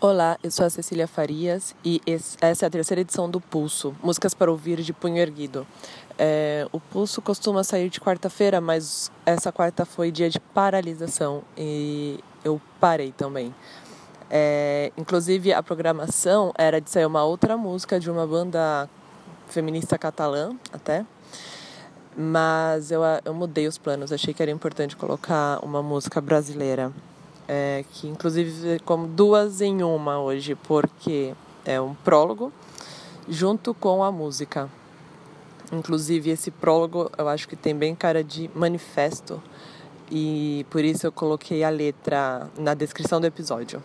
Olá, eu sou a Cecília Farias e essa é a terceira edição do Pulso, Músicas para Ouvir de Punho Erguido. É, o Pulso costuma sair de quarta-feira, mas essa quarta foi dia de paralisação e eu parei também. É, inclusive, a programação era de sair uma outra música de uma banda feminista catalã, até. Mas eu, eu mudei os planos, achei que era importante colocar uma música brasileira é, que inclusive como duas em uma hoje, porque é um prólogo junto com a música. Inclusive esse prólogo eu acho que tem bem cara de manifesto e por isso eu coloquei a letra na descrição do episódio.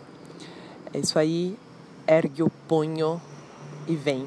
É isso aí, ergue o punho e vem.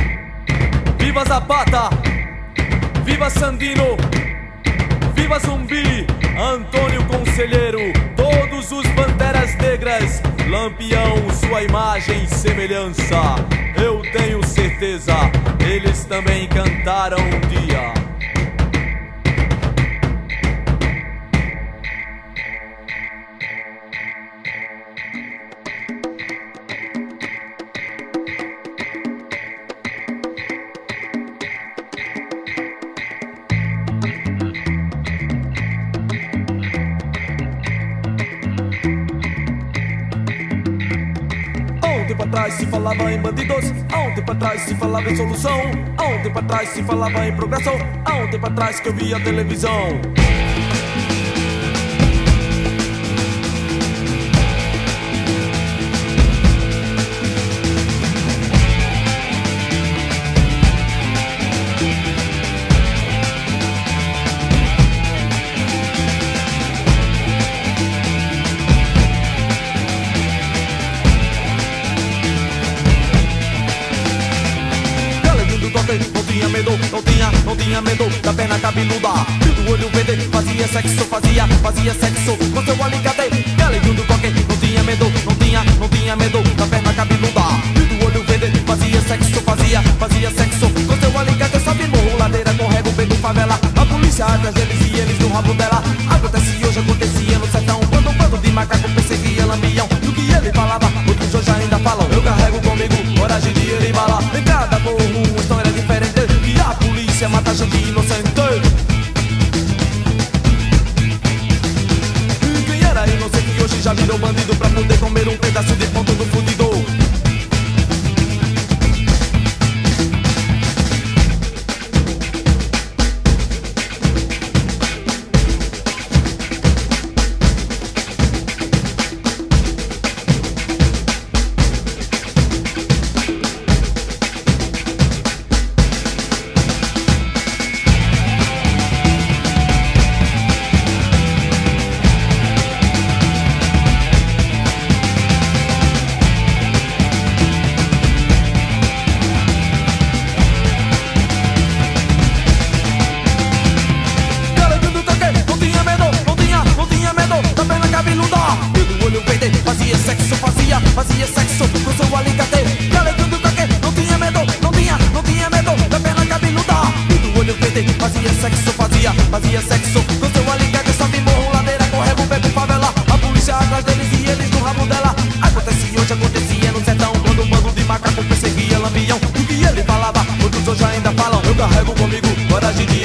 Viva Zapata, viva Sandino, viva Zumbi, Antônio Conselheiro, todos os banderas negras, Lampião, sua imagem e semelhança. Eu tenho certeza, eles também cantaram um dia. Tempo atrás se falava em bandidos, um tempo atrás se falava em solução, um tempo atrás se falava em progressão, um tempo atrás que eu via televisão. Não tinha medo, não tinha, não tinha medo da perna cabeluda. Do olho verde, fazia sexo, fazia, fazia sexo com seu alicate. Galinho do coque, não tinha medo, não tinha, não tinha medo fazia, sexo com seu alicate. Garoto do toque, não tinha medo, não tinha, não tinha medo da perna cabeluda. E do olho verde, fazia sexo, fazia, fazia sexo com seu alicate. Sobe morro, ladeira, corrego, bebe favela. A polícia atrás deles e eles no rabo dela. Acontecia hoje, acontecia no sertão. Quando um bando de macaco perseguia lambião. O que ele falava, outros hoje ainda falam. Eu carrego comigo coragem de.